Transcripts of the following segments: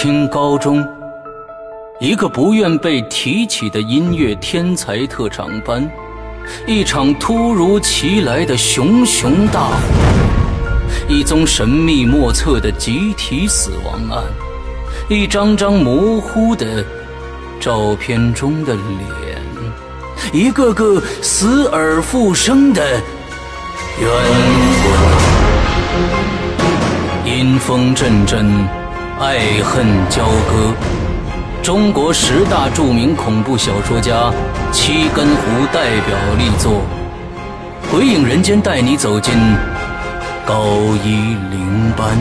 清高中，一个不愿被提起的音乐天才特长班，一场突如其来的熊熊大火，一宗神秘莫测的集体死亡案，一张张模糊的照片中的脸，一个个死而复生的冤魂，阴风阵阵。爱恨交割，中国十大著名恐怖小说家七根胡代表力作《鬼影人间》，带你走进高一零班。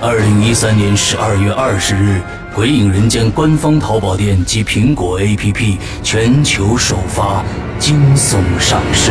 二零一三年十二月二十日，《鬼影人间》官方淘宝店及苹果 APP 全球首发惊悚上市。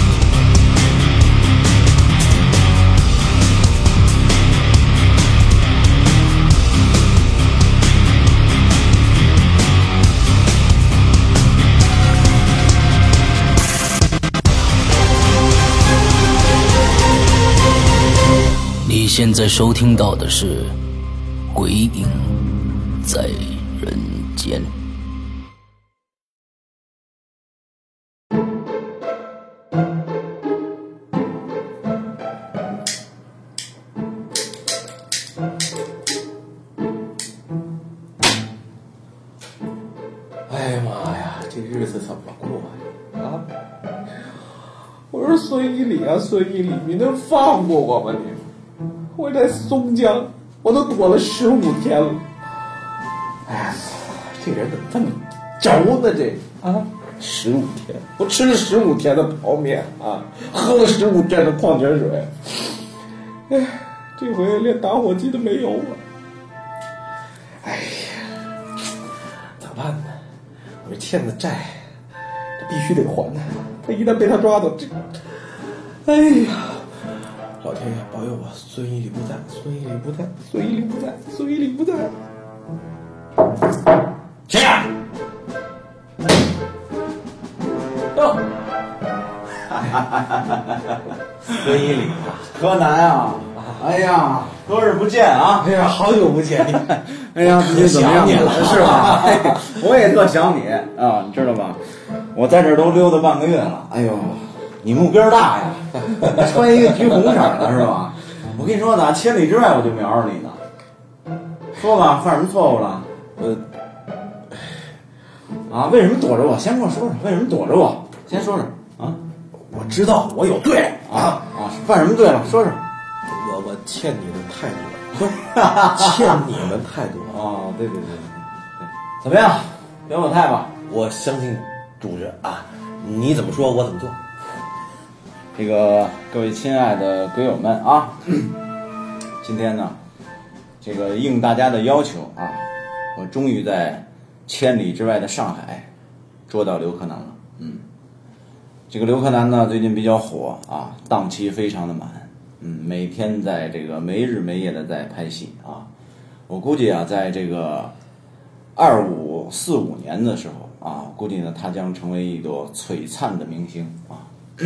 现在收听到的是《鬼影在人间》。哎呀妈呀，这日子怎么过呀？啊！我说孙一礼啊，孙一礼，你能放过我吗你？我在松江，我都躲了十五天了。哎呀，这人怎么这么轴呢？这啊，十五天，我吃了十五天的泡面啊，喝了十五天的矿泉水。哎，这回连打火机都没有了。哎呀，咋办呢？我这欠的债，这必须得还呢。他一旦被他抓走，这，哎呀！老天爷保佑我，孙一礼不在，孙一礼不在，孙一礼不在，孙一礼不在。谁呀？到。孙一礼，柯南啊！哎呀，多日不见啊！哎呀，好久不见你！哎呀，最近怎么样？想你了是吧？我也特想你啊，你知道吧？我在这儿都溜达半个月了。哎呦。你目标大呀，穿一个橘红色的是吧？我跟你说呢，千里之外我就瞄着你呢。说吧，犯什么错误了？呃，啊，为什么躲着我？先跟我说说，为什么躲着我？先说说啊。我知道我有罪啊啊！犯什么罪了？说说。我我欠你的太多了，欠你们太多啊！对对对，怎么样？表表态吧。我相信主人啊，你怎么说，我怎么做。这个各位亲爱的鬼友们啊，今天呢，这个应大家的要求啊，我终于在千里之外的上海捉到刘柯南了。嗯，这个刘柯南呢最近比较火啊，档期非常的满，嗯，每天在这个没日没夜的在拍戏啊。我估计啊，在这个二五四五年的时候啊，估计呢他将成为一朵璀璨的明星啊。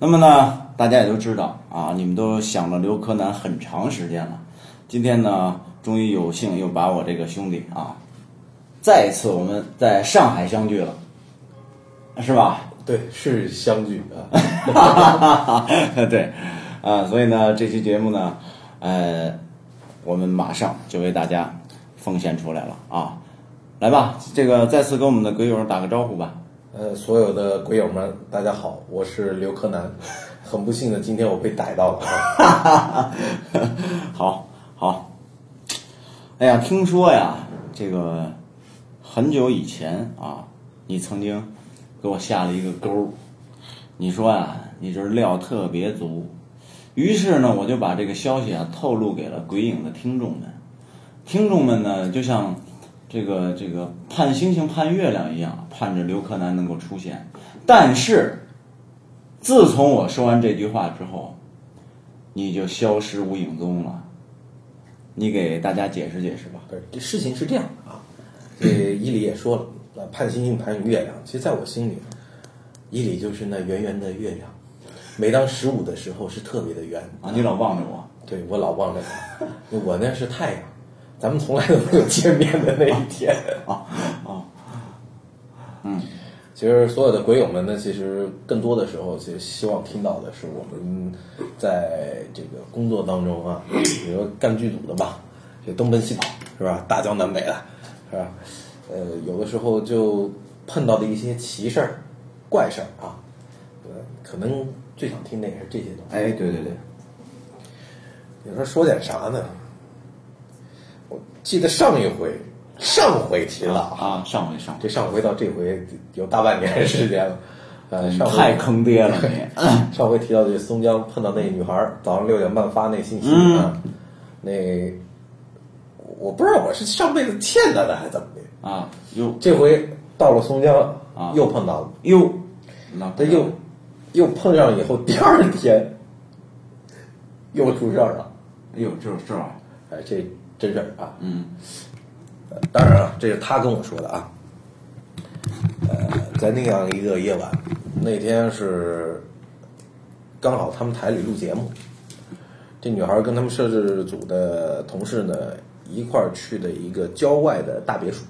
那么呢，大家也都知道啊，你们都想了刘柯南很长时间了。今天呢，终于有幸又把我这个兄弟啊，再一次我们在上海相聚了，是吧？对，是相聚啊。对，啊，所以呢，这期节目呢，呃，我们马上就为大家奉献出来了啊！来吧，这个再次跟我们的鬼友打个招呼吧。呃，所有的鬼友们，大家好，我是刘柯南。很不幸的，今天我被逮到了。好，好。哎呀，听说呀，这个很久以前啊，你曾经给我下了一个钩。你说呀，你这料特别足，于是呢，我就把这个消息啊透露给了鬼影的听众们。听众们呢，就像这个这个盼星星盼月亮一样，盼着刘柯南能够出现。但是，自从我说完这句话之后，你就消失无影踪了。你给大家解释解释吧。不是，这事情是这样的啊，这伊犁也说了，呃，盼星星盼月亮。其实，在我心里，伊犁就是那圆圆的月亮，每当十五的时候是特别的圆啊，你老望着我，对我老望着他，我那是太阳，咱们从来都没有见面的那一天啊啊，嗯，其实所有的鬼友们呢，其实更多的时候，其实希望听到的是我们在这个工作当中啊，比如说干剧组的吧，这东奔西跑是吧，大江南北的，是吧？呃，有的时候就碰到的一些奇事儿、怪事儿啊，呃，可能最想听的也是这些东西。哎，对对对，你说说点啥呢？我记得上一回，上回提了。啊，上回上回。这上回到这回有大半年时间了，呃，太坑爹了你。上回提到这松江碰到那女孩，早上六点半发那信息。嗯。啊，那我不知道我是上辈子欠她的还是怎么的，啊，又这回到了松江啊。又碰到了，又，那他又又碰上以后，第二天又出事儿了，哎呦，这这，哎，这真事儿啊。嗯呃当然了，这是他跟我说的啊。呃，在那样一个夜晚，那天是刚好他们台里录节目，这女孩跟他们摄制组的同事呢一块儿去的一个郊外的大别墅，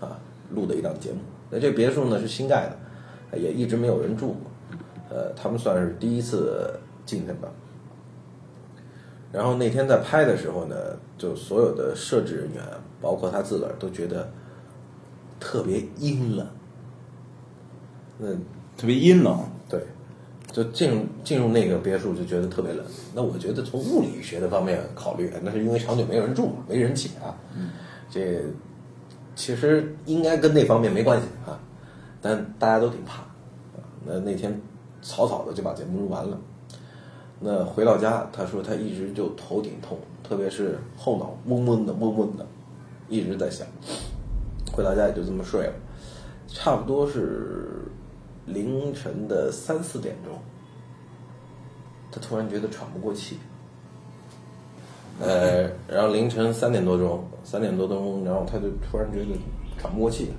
啊，录的一档节目。那这别墅呢是新盖的，也一直没有人住过，呃，他们算是第一次进去吧。然后那天在拍的时候呢，就所有的摄制人员，包括他自个儿，都觉得特别阴冷。那特别阴冷。对，就进入进入那个别墅就觉得特别冷。那我觉得从物理学的方面考虑，那是因为长久没有人住嘛，没人气啊。这其实应该跟那方面没关系啊，但大家都挺怕。啊那那天草草的就把节目录完了。那回到家，他说他一直就头顶痛，特别是后脑嗡嗡的嗡嗡的，一直在响。回到家也就这么睡了，差不多是凌晨的三四点钟，他突然觉得喘不过气。呃，然后凌晨三点多钟，三点多钟，然后他就突然觉得喘不过气，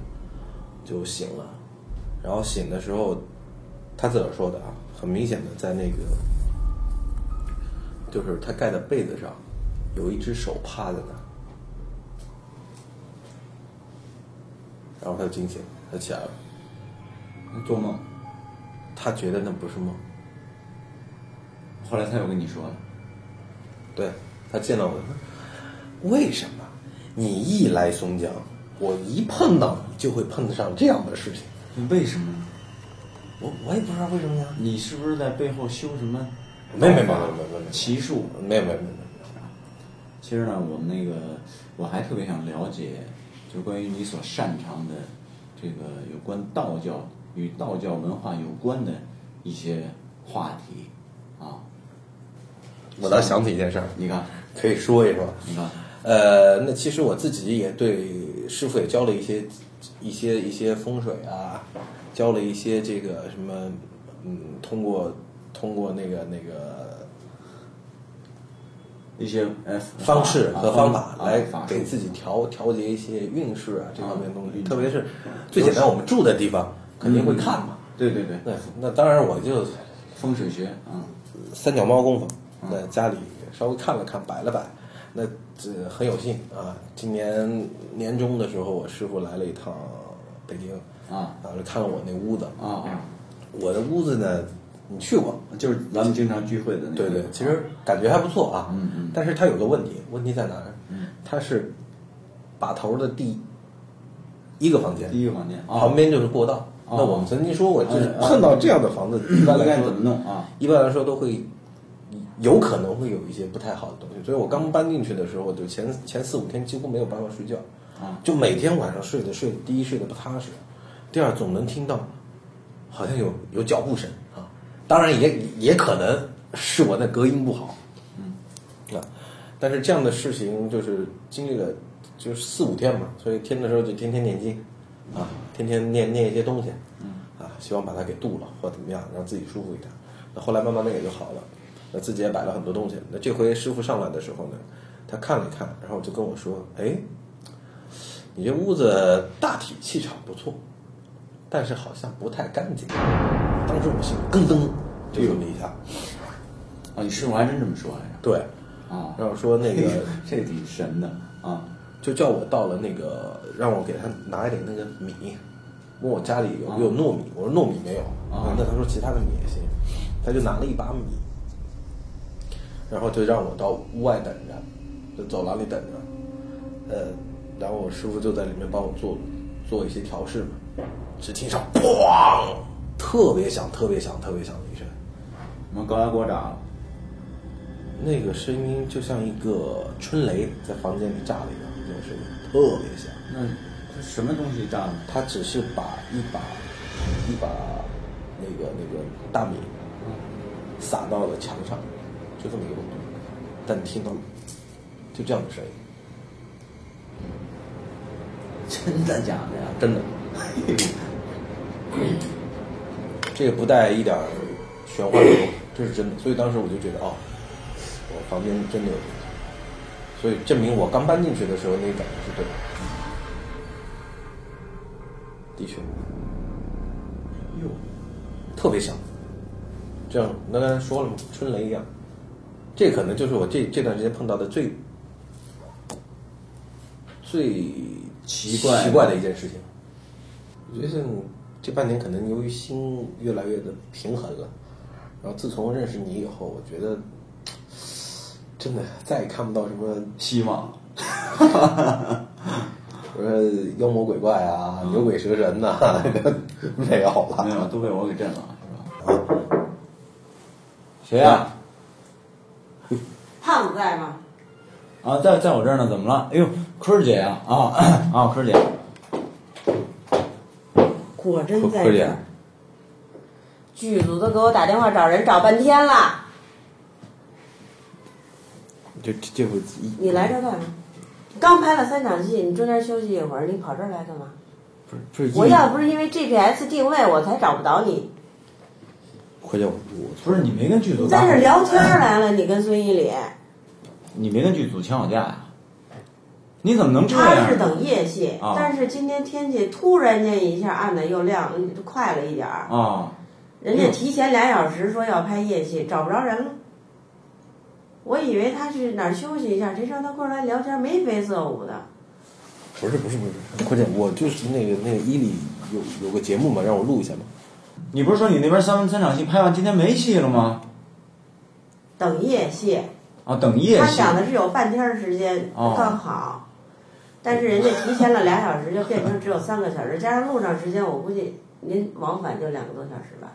就醒了。然后醒的时候，他自个儿说的啊，很明显的在那个，就是他盖的被子上，有一只手趴在那儿。然后他就惊醒，他起来了，做梦。他觉得那不是梦，后来他又跟你说了，对他见到我说，为什么你一来松江，我一碰到你就会碰上这样的事情？为什么呢？我我也不知道为什么呀。你是不是在背后修什么？没没没没没没没奇术？没有没有没有没其实呢，我们那个我还特别想了解，就关于你所擅长的这个有关道教与道教文化有关的一些话题啊。我倒想起一件事儿，你看，可以说一说。你看，呃，那其实我自己也对师傅也教了一些一些一些风水啊，教了一些这个什么，嗯，通过通过那个那个一些呃方式和方法啊来给自己调调节一些运势啊这方面的东西，嗯特别是最简单，我们住的地方肯定会看嘛。对对对，那那当然我就风水学啊，三脚猫功夫，那家里稍微看了看，摆了摆，那这很有幸啊。今年年中的时候，我师傅来了一趟北京啊。啊，就看了我那屋子。啊啊，我的屋子呢，你去过？就是咱们经常聚会的那个。对对，其实感觉还不错啊。嗯嗯但是它有个问题，问题在哪儿？它是把头的第一个房间，第一个房间啊旁边就是过道。啊那我们曾经说过，就是啊碰到这样的房子，一般来说怎么弄啊？一般来说都会有可能会有一些不太好的东西，所以我刚搬进去的时候，就前前四五天几乎没有办法睡觉，啊就每天晚上睡的睡，第一睡得不踏实，第二总能听到好像有有脚步声啊，当然也也可能是我那隔音不好。嗯，啊，但是这样的事情就是经历了就是四五天嘛，所以听的时候就天天念经，啊，天天念念一些东西，嗯，啊，希望把它给渡了或怎么样，让自己舒服一点。那后来慢慢的也就好了，那自己也摆了很多东西。那这回师傅上来的时候呢，他看了一看，然后就跟我说：“哎，你这屋子大体气场不错，但是好像不太干净。”当时我心里咯噔就这么一下，啊，你师傅还真这么说来着？对，啊，然后说那个 这挺神的啊。就叫我到了那个，让我给他拿一点那个米，问我家里有没有糯米，我说糯米没有，啊那他说其他的米也行，他就拿了一把米，然后就让我到屋外等着，就走廊里等着，呃，然后我师傅就在里面帮我做做一些调试嘛，只听上砰，特别响，特别响，特别响的一声，我们高压锅炸了，那个声音就像一个春雷在房间里炸了一样，那种声音特别响。那这什么东西炸的？他只是把一把一把那个那个大米撒到了墙上，就这么一个动作，但你听到了，就这样的声音，真的假的呀？真的，这个不带一点玄幻的，这是真的。所以当时我就觉得，哦，我房间真的有东西，所以证明我刚搬进去的时候那个感觉是对的，的确。哟，特别响，这样刚才说了嘛，春雷一样，这可能就是我这这段时间碰到的最最奇怪奇怪的一件事情。我觉得像这半年可能由于心越来越的平衡了，然后自从认识你以后，我觉得真的再也看不到什么希望。我说妖魔鬼怪啊、牛鬼蛇神呐、没有了，没有，都被我给震了，是吧？谁呀、胖子在吗？啊？在在我这儿呢，怎么了？哎呦，坤儿姐呀、啊，啊坤儿姐，果真在这儿。，剧组都给我打电话找人找半天了，这这这回一你来这儿干嘛？刚拍了三场戏，你中间休息一会儿，你跑这儿来干嘛？不是不是我要不是因为 GPS 定位，我才找不着你。回家我我不是你没跟剧组你打在这儿聊天儿来了，你跟孙一礼，你没跟剧组请好假呀？你怎么能这样？他是等夜戏，啊但是今天天气突然间一下暗的又亮，快了一点儿。啊，人家提前俩小时说要拍夜戏，找不着人了。我以为他是哪儿休息一下，谁知道他过来聊天，眉飞色舞的。不是不是不是，关键我就是那个那个伊利有有个节目嘛，让我录一下嘛。你不是说你那边三三场戏拍完，今天没戏了吗？等夜戏，啊，等夜他戏。想的是有半天时间哦刚好，但是人家提前了俩小时，就变成只有三个小时，加上路上时间，我估计您往返就两个多小时吧。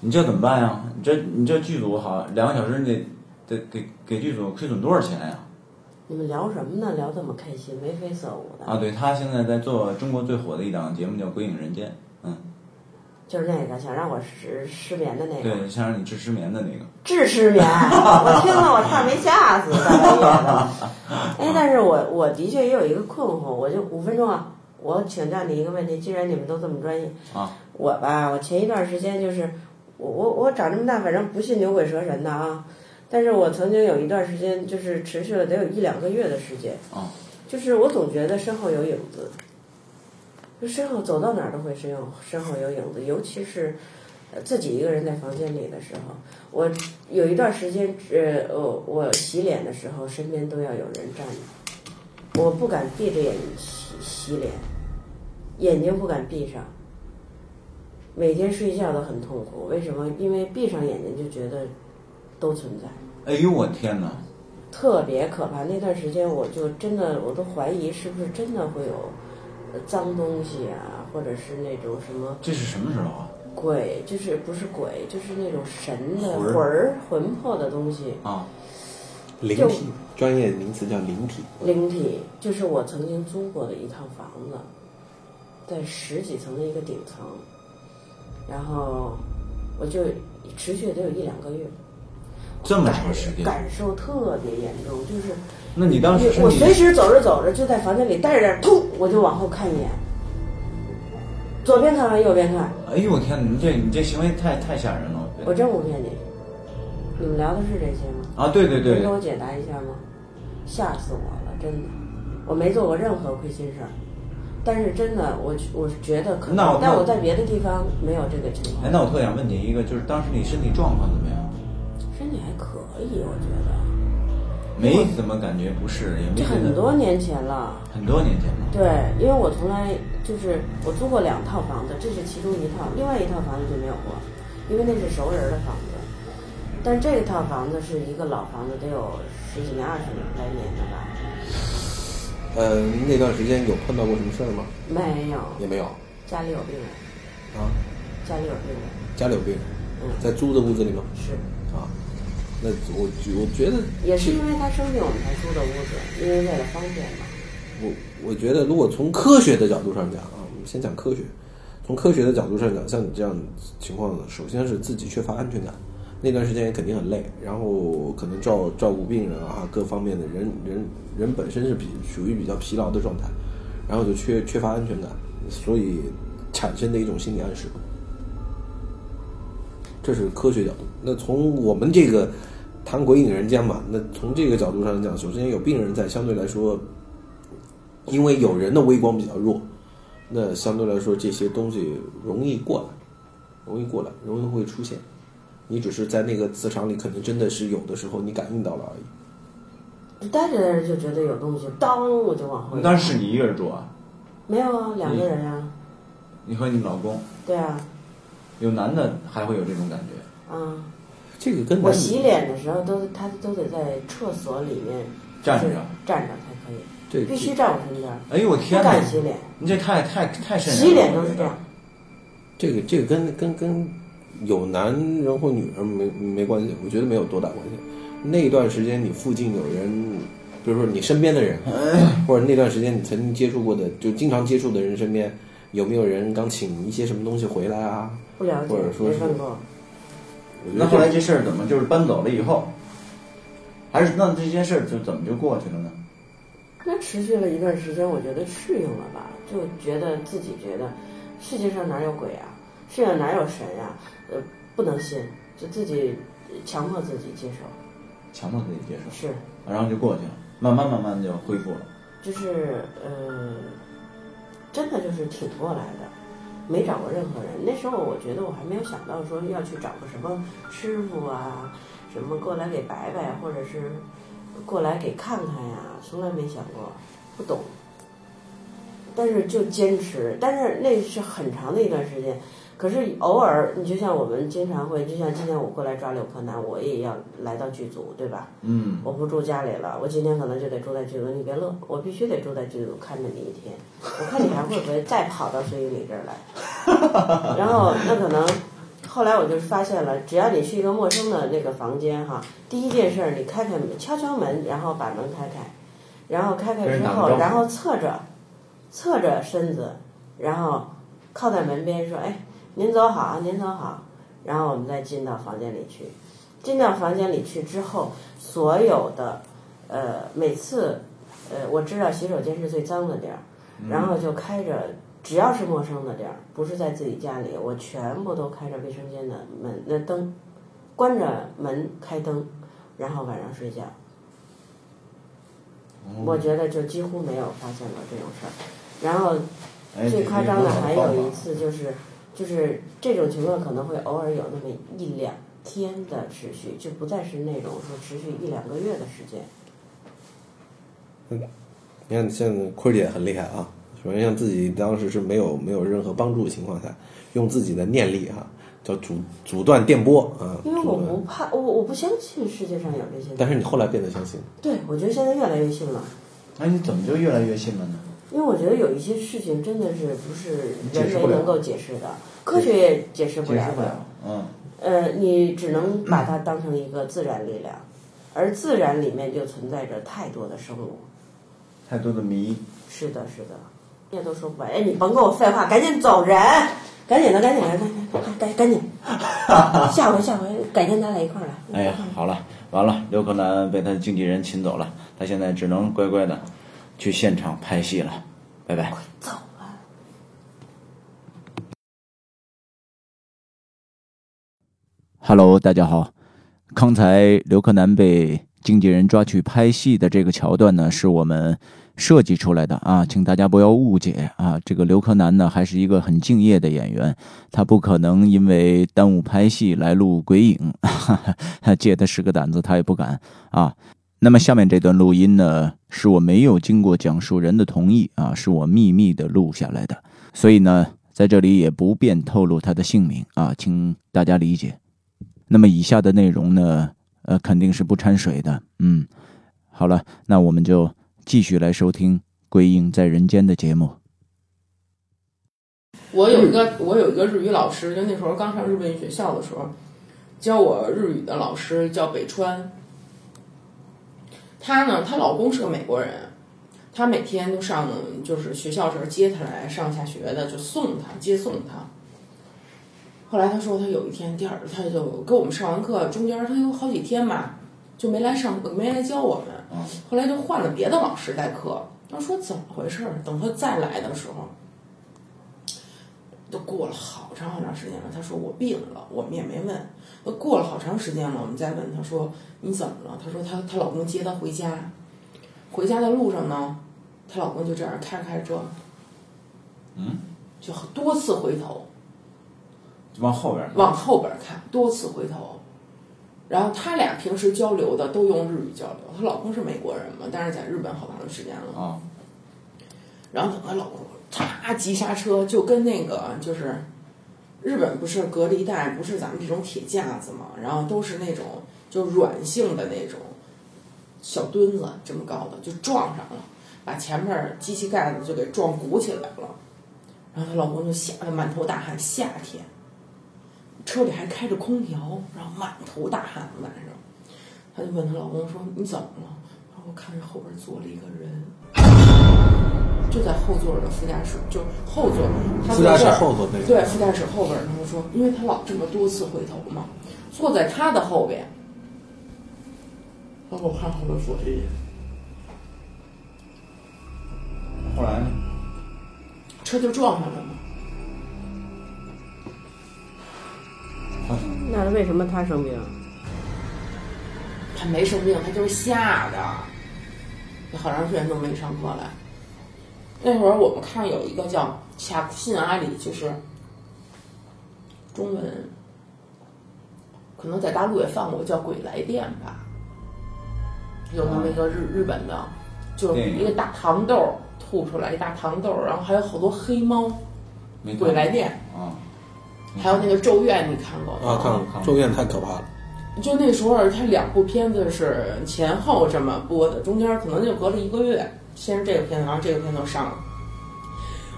你这怎么办呀？你这你这剧组好两个小时，你得得给给剧组亏损多少钱呀？你们聊什么呢？聊这么开心，眉飞色舞的。啊，对他现在在做中国最火的一档节目叫《鬼影人间》，嗯，就是那个想让我失失眠的那个，对，想让你治失眠的那个。治失眠。我听了，我差点没吓死。哎，但是我我的确也有一个困惑，我就五分钟啊，我请教你一个问题，既然你们都这么专业，啊，我吧，我前一段时间就是，我我我长这么大，反正不信牛鬼蛇神的啊，但是我曾经有一段时间，就是持续了得有一两个月的时间，啊，就是我总觉得身后有影子，就身后走到哪儿都会身有身后有影子，尤其是呃自己一个人在房间里的时候，我有一段时间，呃，我我洗脸的时候，身边都要有人站着，我不敢闭着眼睛洗洗脸，眼睛不敢闭上。每天睡觉都很痛苦，为什么？因为闭上眼睛就觉得都存在，哎呦我天哪！特别可怕。那段时间我就真的我都怀疑是不是真的会有呃脏东西啊，或者是那种什么这是什么时候啊？鬼，就是不是鬼，就是那种神的魂儿魂魄的东西。啊，灵体，专业名词叫灵体。灵体就是我曾经租过的一套房子，在十几层的一个顶层，然后我就持续得有一两个月，这么长时间？感受特别严重，就是那你当时我随时走着走着就在房间里待着，突我就往后看一眼，左边看完右边看。哎呦我天，你这你这行为太太吓人了！我真不骗你，你们聊的是这些吗？啊，对对对能给。我解答一下吗？吓死我了，真的，我没做过任何亏心事儿，但是真的，我我是觉得可能，那我但我在别的地方没有这个情况。哎，那我特想问你一个，就是当时你身体状况怎么样？身体还可以，我觉得。没怎么感觉不是，也没这很多年前了。很多年前了。对，因为我从来就是我租过两套房子，这是其中一套，另外一套房子就没有过，因为那是熟人的房子。但这一套房子是一个老房子，得有十几年、二十来年了吧？呃，那段时间有碰到过什么事儿吗？没有，也没有家里有病人，啊，家里有病人，家里有病人，嗯，在租的屋子里吗？是，啊，那我我觉得也是因为他生病，我们才租的屋子，因为为了方便嘛。我我觉得，如果从科学的角度上讲啊，我们先讲科学。从科学的角度上讲，像你这样情况，首先是自己缺乏安全感，那段时间也肯定很累，然后可能照照顾病人啊，各方面的人人人本身是比属于比较疲劳的状态，然后就缺缺乏安全感，所以产生的一种心理暗示。这是科学角度。那从我们这个谈鬼影人间嘛，那从这个角度上讲，首先有病人在，相对来说，因为有人的微光比较弱，那相对来说这些东西容易过来，容易过来，容易会出现。你只是在那个磁场里，可能真的是有的时候你感应到了而已。待着待着就觉得有东西，当我就往后一看。当时是你一个人住啊？没有啊，两个人啊，你和你老公对啊，有男的还会有这种感觉？啊。这个跟我洗脸的时候都他都得在厕所里面站着站着才可以，对必须站我身边，哎呦我天哪！敢洗脸，你这太太太瘆人了。洗脸都是这样。这个这个跟跟跟有男人或女人没没关系，我觉得没有多大关系。那一段时间你附近有人，比如说你身边的人，或者那段时间你曾经接触过的，就经常接触的人身边，有没有人刚请一些什么东西回来啊？不了解或者，说是没问过。那后来这事儿怎么就是搬走了以后，还是那这件事儿就怎么就过去了呢？那持续了一段时间，我觉得适应了吧，就觉得自己觉得世界上哪有鬼啊，世界上哪有神呀、呃，不能信，就自己强迫自己接受，强迫自己接受，是，然后就过去了，慢慢慢慢就恢复了。就是呃，真的就是挺过来的，没找过任何人。那时候我觉得我还没有想到说要去找个什么师傅啊，什么过来给摆摆，或者是过来给看看呀，从来没想过，不懂。但是就坚持，但是那是很长的一段时间。可是偶尔，你就像我们经常会，就像今天我过来抓柳柯南，我也要来到剧组，对吧？嗯，我不住家里了，我今天可能就得住在剧组。你别乐，我必须得住在剧组看着你一天。我看你还会不会再跑到孙云里这儿来？然后那可能，后来我就发现了，只要你去一个陌生的那个房间哈，第一件事儿你开开门，敲敲门，然后把门开开，然后开开之后，然后侧着，侧着身子，然后靠在门边说：“哎，您走好，您走好。”然后我们再进到房间里去。进到房间里去之后，所有的，呃，每次，呃，我知道洗手间是最脏的地儿，然后就开着，只要是陌生的地儿，不是在自己家里，我全部都开着卫生间的门那灯，关着门开灯，然后晚上睡觉。我觉得就几乎没有发现过这种事儿。然后哎，最夸张的还有一，次就是，就是这种情况可能会偶尔有那么一两天的持续，就不再是那种说持续一两个月的时间。嗯你看，像坤儿姐很厉害啊。首先，像自己当时是没有没有任何帮助的情况下，用自己的念力哈、叫阻阻断电波啊。因为我不怕，我我不相信世界上有这些。但是你后来变得相信，对，我觉得现在越来越信了，哎，你怎么就越来越信了呢？因为我觉得有一些事情真的是不是人为能够解释的，科学也解释不了的。解释不了。嗯，呃，你只能把它当成一个自然力量，而自然里面就存在着太多的生物。太多的谜。是的，是的，人家都说不完，哎，你甭跟我废话，赶紧走人，赶紧的，赶紧的，赶紧，赶赶赶紧，下回下回改天咱俩一块儿来。哎呀，好了，完了，刘克南被他的经纪人请走了，他现在只能乖乖的去现场拍戏了，拜拜。走啊！Hello，大家好。刚才刘柯南被经纪人抓去拍戏的这个桥段呢，是我们设计出来的啊，请大家不要误解啊。这个刘柯南呢，还是一个很敬业的演员，他不可能因为耽误拍戏来录鬼影，哈 哈借他十个胆子他也不敢啊。那么下面这段录音呢，是我没有经过讲述人的同意啊，是我秘密的录下来的，所以呢，在这里也不便透露他的姓名啊，请大家理解。那么以下的内容呢，呃，肯定是不掺水的。嗯，好了，那我们就继续来收听《鬼影在人间》的节目。我有一个我有一个日语老师，就那时候刚上日本语学校的时候，教我日语的老师叫北川。她呢，她老公是个美国人，她每天都上就是学校时候接她来上下学的，就送她接送她。后来她说，她有一天第二，她就跟我们上完课，中间她有好几天吧，就没来上没来教我们。后来就换了别的老师代课。她说怎么回事儿？等她再来的时候。都过了好长好长时间了，她说我病了，我们也没问。都过了好长时间了，我们再问她说你怎么了？她说她她老公接她回家，回家的路上呢，她老公就这样开着开着车，嗯，就多次回头往后边往后边看，多次回头。然后他俩平时交流的都用日语交流，她老公是美国人嘛，但是在日本好长时间了。啊，然后等她老公嚓急刹车，就跟那个就是日本不是隔离带，不是咱们这种铁架子嘛，然后都是那种就软性的那种小墩子这么高的，就撞上了，把前面机器盖子就给撞鼓起来了。然后她老公就吓得满头大汗，夏天车里还开着空调，然后满头大汗晚上。她就问她老公说：“你怎么了？”然后：“我看着后边坐了一个人。”就在后座的副驾驶，就后座，他副驾驶坐这儿后座那个对，副驾驶后边儿，他们说，因为他老这么多次回头嘛，坐在他的后边。然后我看后边坐着一人，后来呢？车就撞上了嘛。那为什么他生病？他没生病，他就是吓的，好长时间都没上课来。那会儿我们看有一个叫《卡库信阿里》，就是中文，可能在大陆也放过，叫《鬼来电》吧。有那么一个日日本的，就是一个大糖豆吐出来一大糖豆，然后还有好多黑猫，《鬼来电啊，》，还有那个《咒怨》，你看过吗？啊，看看了，咒怨太可怕了。就那时候，他两部片子是前后这么播的，中间可能就隔了一个月，先是这个片子，然后这个片子上了。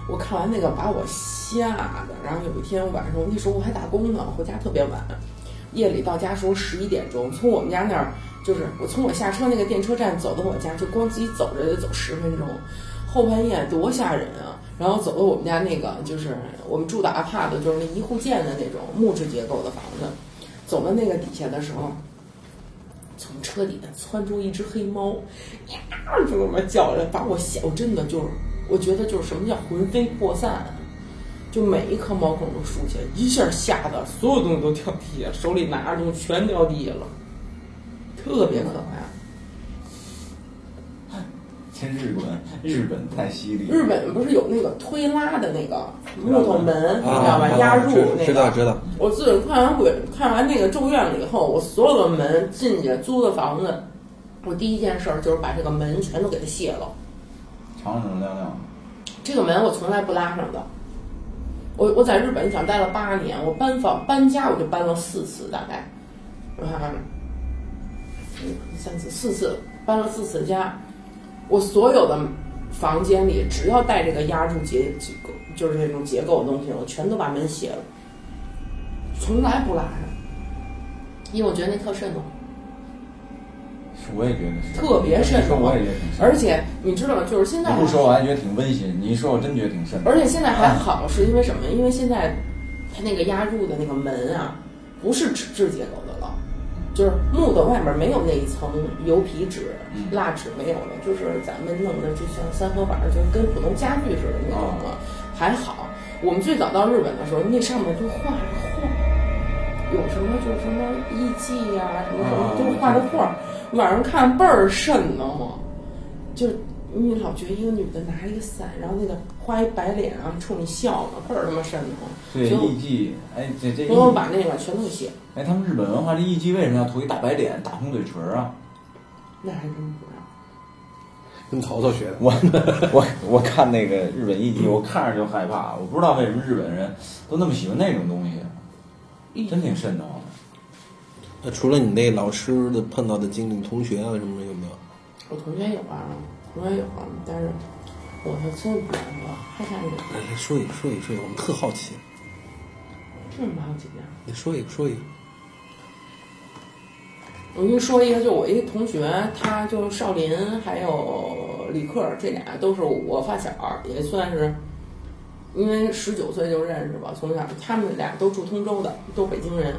我看完那个把我吓的，然后有一天晚上，那时候我还打工呢，回家特别晚，夜里到家时候十一点钟，从我们家那儿就是我从我下车那个电车站走到我家，就光自己走着得走十分钟，后半夜多吓人啊！然后走到我们家那个就是我们住的阿帕的就是那一户建的那种木质结构的房子。走到那个底下的时候，从车底下窜出一只黑猫，呀，就那么叫着，把我吓，我真的就是，我觉得就是什么叫魂飞魄散，就每一颗毛孔都竖起来，一下吓得所有东西都掉地下，手里拿着东西全掉地下了，特别可怕。真日本，日本太犀利。日本不是有那个推拉的那个木头门，你啊知道吧？压入那个。知道知道。我自从看完鬼看完那个《咒怨》了以后，我所有的门进去租的房子，我第一件事儿就是把这个门全都给它卸了。敞敞亮亮，这个门我从来不拉上的。我我在日本想待了八年，我搬房搬家我就搬了四次，大概，我看看，嗯，三次四次搬了四次家。我所有的房间里只要带这个压住结结构，就是这种结构的东西，我全都把门卸了，从来不拉上，因为我觉得那特瘆得慌。我也觉得是，特别瘆得慌我也觉得。而且你知道吗？就是现在不说我还觉得挺温馨，你一说我真觉得挺瘆的。而且现在还好，是因为什么？因为现在它那个压入的那个门啊，不是纸质结构就是木头外面没有那一层油皮纸、蜡纸没有了，就是咱们弄的就像三合板，就跟普通家具似的那种了。还好，我们最早到日本的时候，那上面就画着画，有什么就是什么艺伎呀、什么什么，啊都画着画，晚上看倍儿瘆得慌。就你老觉得一个女的拿一个伞，然后那个画一白脸啊，冲你笑呢，倍儿他妈瘆得慌。对艺伎，哎，这这我我把那个全都写，哎，他们日本文化这艺伎为什么要涂一大白脸、大红嘴唇啊？那还真不知道。跟曹操学的。我我我看那个日本艺伎，我看着就害怕，我不知道为什么日本人都那么喜欢那种东西，真挺瘆得慌的。那除了你那老师的碰到的经历，同学啊什么的有没有？我同学有啊，同学有啊，但是我他真不知道，害怕你哎，说一个，说一个，说一个，我们特好奇。这么好几样。你说一个，说一个。我跟你说一个，就我一个同学，他就少林还有李克这俩都是我发小，也算是，因为十九岁就认识吧，从小他们俩都住通州的，都北京人。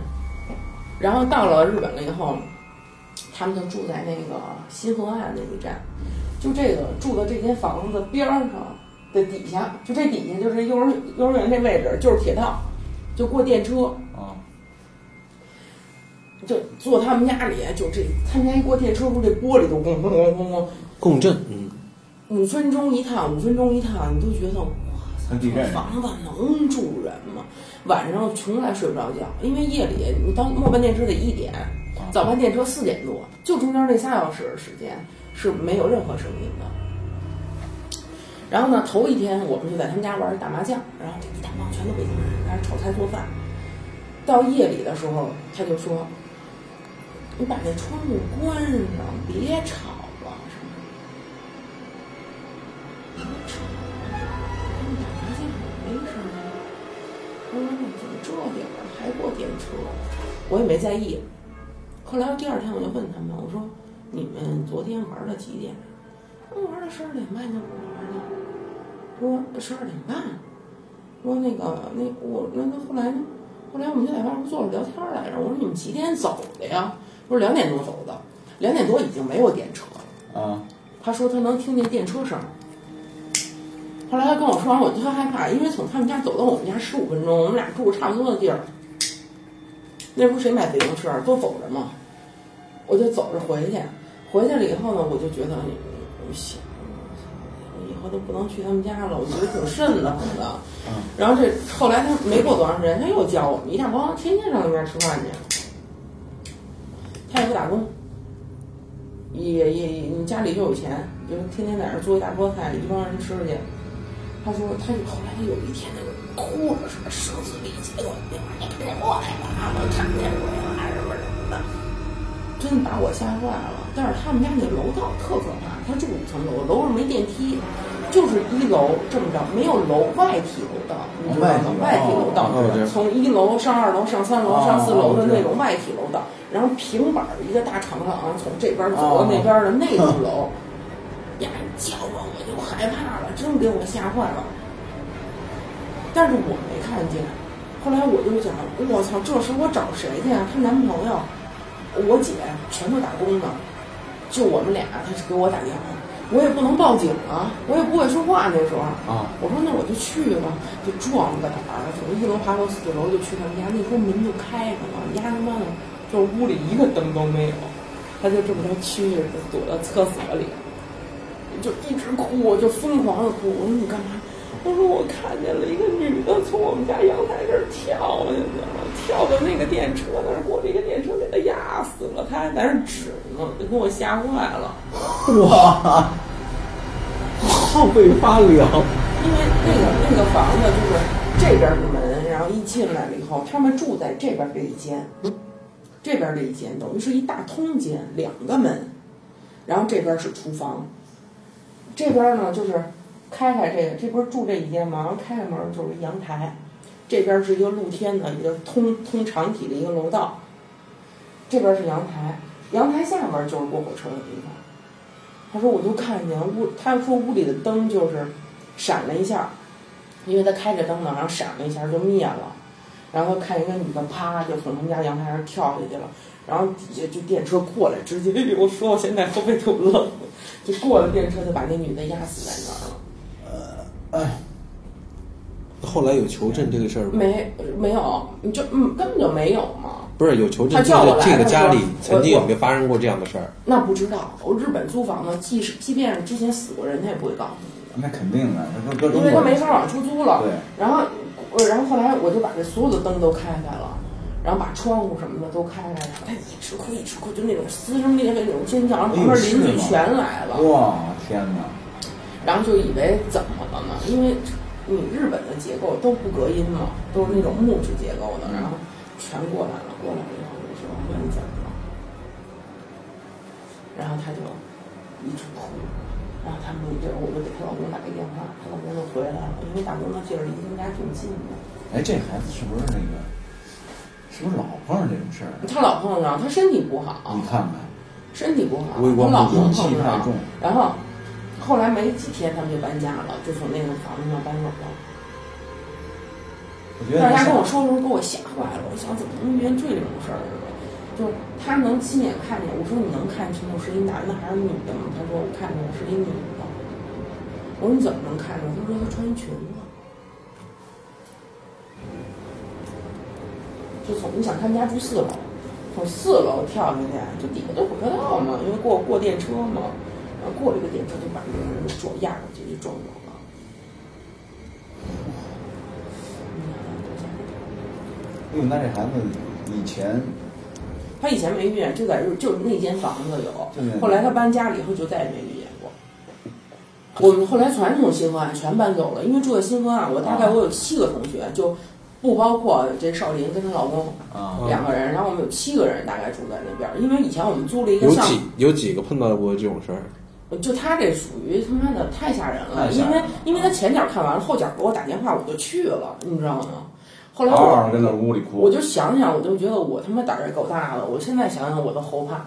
然后到了日本了以后，他们就住在那个新河岸那一站，就这个住的这间房子边儿上的底下，就这底下就是幼儿幼儿园这位置，就是铁道，就过电车。啊，就坐他们家里，就这他们家一过电车，不是这玻璃都咣咣咣咣咣，共振，嗯，五分钟一趟，五分钟一趟，你都觉得哇房子能住人吗？晚上从来睡不着觉，因为夜里你到末班电车得一点，早班电车四点多，就中间那仨小时的时间是没有任何声音的。然后呢，头一天我们就在他们家玩打麻将，然后这一大帮全都北京人，开始炒菜做饭。到夜里的时候，他就说：“你把那窗户关上，别吵了。”什么？别吵，他们打麻将没声儿。我说：“你怎么这点儿还过电车？”我也没在意。后来第二天我就问他们，我说：“你们昨天玩到几点？”我玩到十二点半就不玩了。说十二点半。说那个那我那那后来呢？后来我们就在外面坐着聊天来着。我说你们几点走的呀？我说两点多走的，两点多已经没有电车了。啊，他说他能听见电车声。后来他跟我说完，我就特害怕，因为从他们家走到我们家十五分钟，我们俩住差不多的地儿。那时候谁买自行车啊都走着嘛，我就走着回去。回去了以后呢，我就觉得，我想，我以后都不能去他们家了，我觉得挺瘆得慌的。然后这后来他没过多长时间，他又教我们一大帮，天天上那边吃饭去。他也不打工，也也你家里就有钱，就天天在那儿做一大桌菜，一帮人吃去。他说，他就后来他有一天那个哭了似的，声嘶力竭的，你妈你赶紧过来吧，我看见真把我吓坏了。但是他们家那楼道特可怕，他住五层楼，楼上没电梯，就是一楼这么着，没有楼外体楼道，你知道吗？外体楼道从一楼上二楼、上三楼、哦上四楼的那种外体楼道，然后平板儿一个大长廊，从这边走到那边的那栋楼，呀，叫我我就害怕了，真给我吓坏了。但是我没看见，后来我就想，我操，这时候我找谁去啊？她男朋友，我姐全都打工呢，就我们俩，她是给我打电话，我也不能报警啊，我也不会说话那时候啊，我说那我就去吧，就壮个胆儿，从一楼爬到四楼就去他们家，那时候门就开着呢，丫他妈的，就屋里一个灯都没有，他就这么着去着躲到厕所里，就一直哭，就疯狂的哭。我说你干嘛？他说我看见了一个女的从我们家阳台这儿跳下去了，跳到那个电车那儿，过了一个电车给她压死了，她还在那指呢，就给我吓坏了。哇，后背发凉。因为那个那个房子就是这边的门，然后一进来了以后，他们住在这边这一间，这边这一间等于是一大通间，两个门，然后这边是厨房，这边呢就是开开这个，这不是住这一间吗？然后开开门就是阳台，这边是一个露天的一个通通长体的一个楼道，这边是阳台，阳台下面就是过火车的地方。他说我就看见屋，他说屋里的灯就是闪了一下，因为他开着灯呢，然后闪了一下就灭了。然后看一个女的啪就从他们家阳台上跳下去了，然后底下就电车过来，直接我说我现在后背特冷，就过了电车就把那女的压死在那儿了。后来有求证这个事儿吗？没没有，你就嗯根本就没有嘛。不是有求证，就他叫我是这个来他说家里曾经有没有发生过这样的事儿？那不知道，我日本租房呢，即使即便是之前死过人，他也不会告诉你的。那肯定的，那都搁中因为他没法往出租了。对，然后我，然后后来我就把这所有的灯都开开了，然后把窗户什么的都开开，了他一直哭一直哭，就那种撕声裂肺那种尖叫，然后旁边邻居全来了，哇，天哪！然后就以为怎么了呢？因为你日本的结构都不隔音嘛，都是那种木质结构的，然后全过来了，过来了以后我就说问你怎么了，然后他就一直哭。然后他们就我就给她老公打个电话，她老公就回来了，因为打工的地儿离他们家挺近的。哎，这孩子是不是那个？是不是老碰上这种事儿？他老碰上，他身体不好，你看看，身体不好，他老碰上。然后后来没几天，他们就搬家了，就从那个房子上搬走了。我觉得但是他跟我说的时候，给我吓坏了。我想怎么能遇见这种事儿呢？就是他能亲眼看见。我说你能看清楚是一男的还是女的吗？他说我看见是一女的。我说你怎么能看出？他说他穿一裙子。就从你想他们家住四楼，从四楼跳下去，就底下就火车道嘛，因为过过电车嘛，过了一个点，他就把那个人撞压过去就撞走了。哎呦，那这孩子以前他以前没遇见，就在就是那间房子有，后来他搬家了以后就再也没遇见过。我们后来全从新河岸全搬走了，因为住在新河岸，我大概我有七个同学，就不包括这少林跟她老公啊，两个人，然后我们有七个人大概住在那边，因为以前我们租了一个像有几有几个碰到过这种事儿？就他这属于他妈的太吓人了，因为因为他前脚看完了，后脚给我打电话，我就去了，你知道吗？后来嗷我嗷跟那屋里哭。我就想想，我就觉得我他妈胆儿也够大的。我现在想想，我都后怕。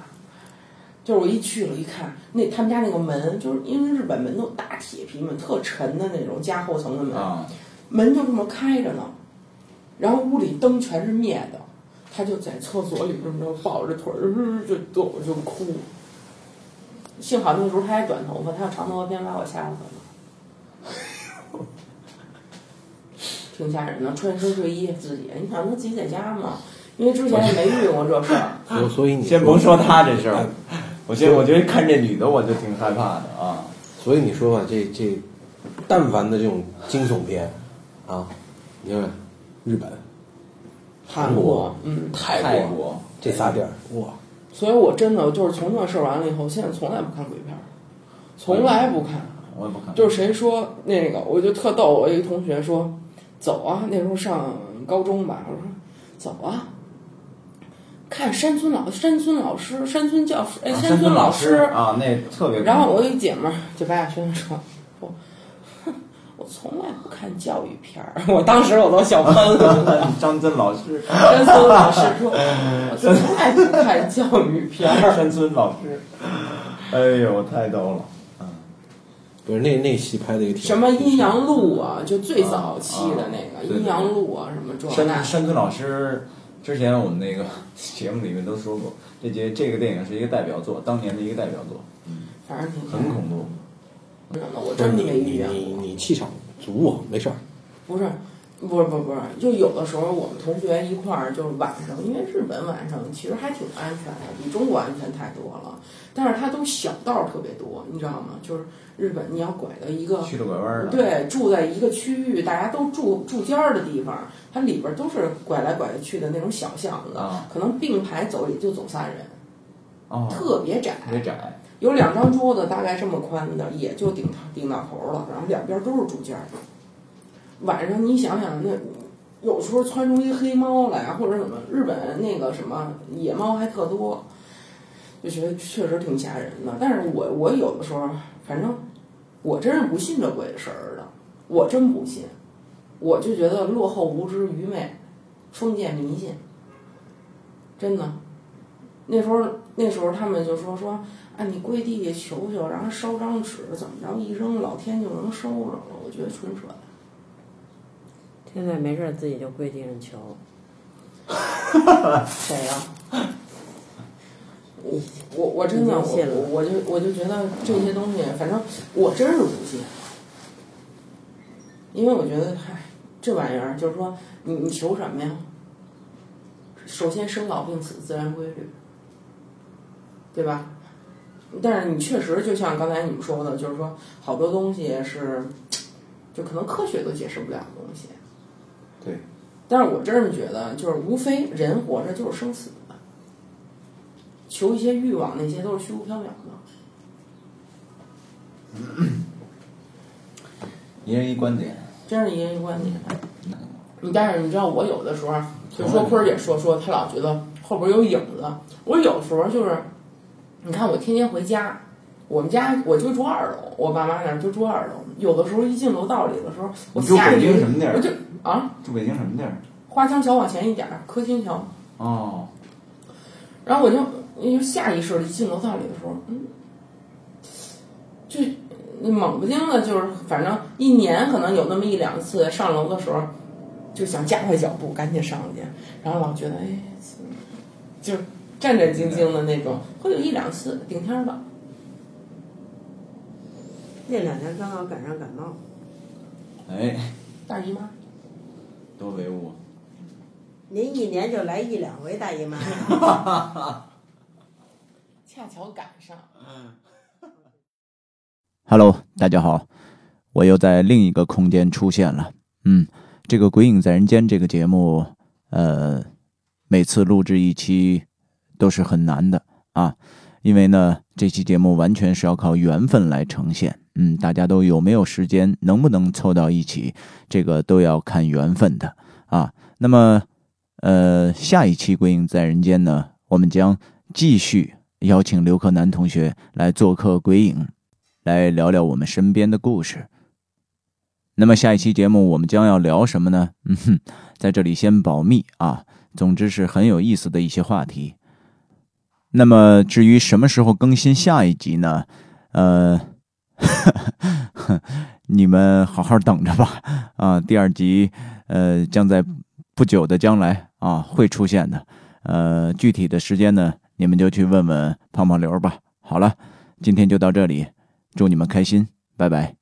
就是我一去了，一看那他们家那个门，就是因为日本门都大铁皮门，特沉的那种加厚层的门，啊，门就这么开着呢，然后屋里灯全是灭的，他就在厕所里这么着抱着腿儿呃就抖就哭。幸好那个时候他还短头发，他要长头发偏把我吓死了。挺吓人的，穿身睡衣自己，你想他自己在家嘛？因为之前也没遇过这事儿，所以所以你先甭说他这事儿，我先我觉得看这女的我就挺害怕的啊。所以你说吧，这这，但凡的这种惊悚片，啊，你看日本、韩国，泰国这仨地儿，哇，所以我真的就是从那事儿完了以后，现在从来不看鬼片儿，从来不看。我也不看。就是谁说那个，我就特逗。我一个同学说：“走啊！”那时候上高中吧，我说：“走啊！”看山村老山村老师、山村教师，哎，啊山村老师啊，那特别。然后我一姐们儿就白亚轩说：“说，哼，我从来不看教育片儿。”我当时我都笑喷了。张真老师，山村老师说：“我从来不看教育片儿。山村老师，哎呦，太逗了。不是那那戏拍的也”挺什么阴阳路啊，就最早期的那个阴阳路啊，什么这那山。山村老师，之前我们那个节目里面都说过，这节这个电影是一个代表作，当年的一个代表作，嗯反正挺很恐怖。我真你你没遇见你过。你气场足啊，没事儿。不是，不是，不是，不是，就有的时候我们同学一块儿，就是晚上，因为日本晚上其实还挺安全的，比中国安全太多了。但是它都小道儿特别多，你知道吗？就是日本你要拐到一个曲了拐弯儿的，，对，住在一个区域，大家都住住间儿的地方，它里边儿都是拐来拐去的那种小巷子，啊可能并排走也就走仨人，哦，特别窄，特别窄，有两张桌子，大概这么宽的，也就顶顶到头了，然后两边都是竹间儿。晚上你想想，那有时候窜出一黑猫来，或者怎么，日本那个什么野猫还特多，就觉得确实挺吓人的。但是我我有的时候，反正我真是不信这鬼神儿的，我真不信，我就觉得落后、无知、愚昧、封建迷信，真的。那时候那时候他们就说说啊，你跪地下求求，然后烧张纸，怎么着一扔，老天就能收着了。我觉得纯扯淡。现在没事儿自己就跪地上求。谁呀、我我我真的我我就我就觉得这些东西，反正我真是不信，因为我觉得，嗨，这玩意儿就是说，你你求什么呀？首先生老病死自然规律，对吧？但是你确实就像刚才你们说的，就是说好多东西是，就可能科学都解释不了的东西。对。但是我真是觉得，就是无非人活着就是生死的，求一些欲望，那些都是虚无缥缈的。一人一观点。真是一人一观点。你但是你知道，我有的时候就说坤儿姐说说，他老觉得后边有影子。我有时候就是，你看我天天回家，我们家我就住二楼，我爸妈那儿就住二楼。有的时候一进楼道里的时候，我你住北京什么地儿我就啊，住北京什么地儿？花江桥往前一点儿，柯清桥。哦，然后我就因为下意识的一进楼道里的时候，嗯，就猛不丁的，就是反正一年可能有那么一两次上楼的时候，就想加快脚步赶紧上去，然后老觉得哎，就战战兢兢的那种，会有一两次顶天儿了。那两年刚好赶上感冒，哎，大姨妈，多唯物。您一年就来一两回大姨妈，恰巧赶上。Hello，大家好，我又在另一个空间出现了。嗯，这个《鬼影在人间》这个节目，呃，每次录制一期都是很难的啊，因为呢，这期节目完全是要靠缘分来呈现。嗯，大家都有没有时间，能不能凑到一起，这个都要看缘分的啊。那么，呃，下一期《鬼影在人间》呢，我们将继续邀请刘克南同学来做客《鬼影》。来聊聊我们身边的故事。那么下一期节目我们将要聊什么呢？嗯哼，在这里先保密啊。总之是很有意思的一些话题。那么至于什么时候更新下一集呢？呃，你们好好等着吧。啊，第二集呃将在不久的将来啊会出现的。呃，具体的时间呢，你们就去问问胖胖刘吧。好了，今天就到这里。祝你们开心，拜拜。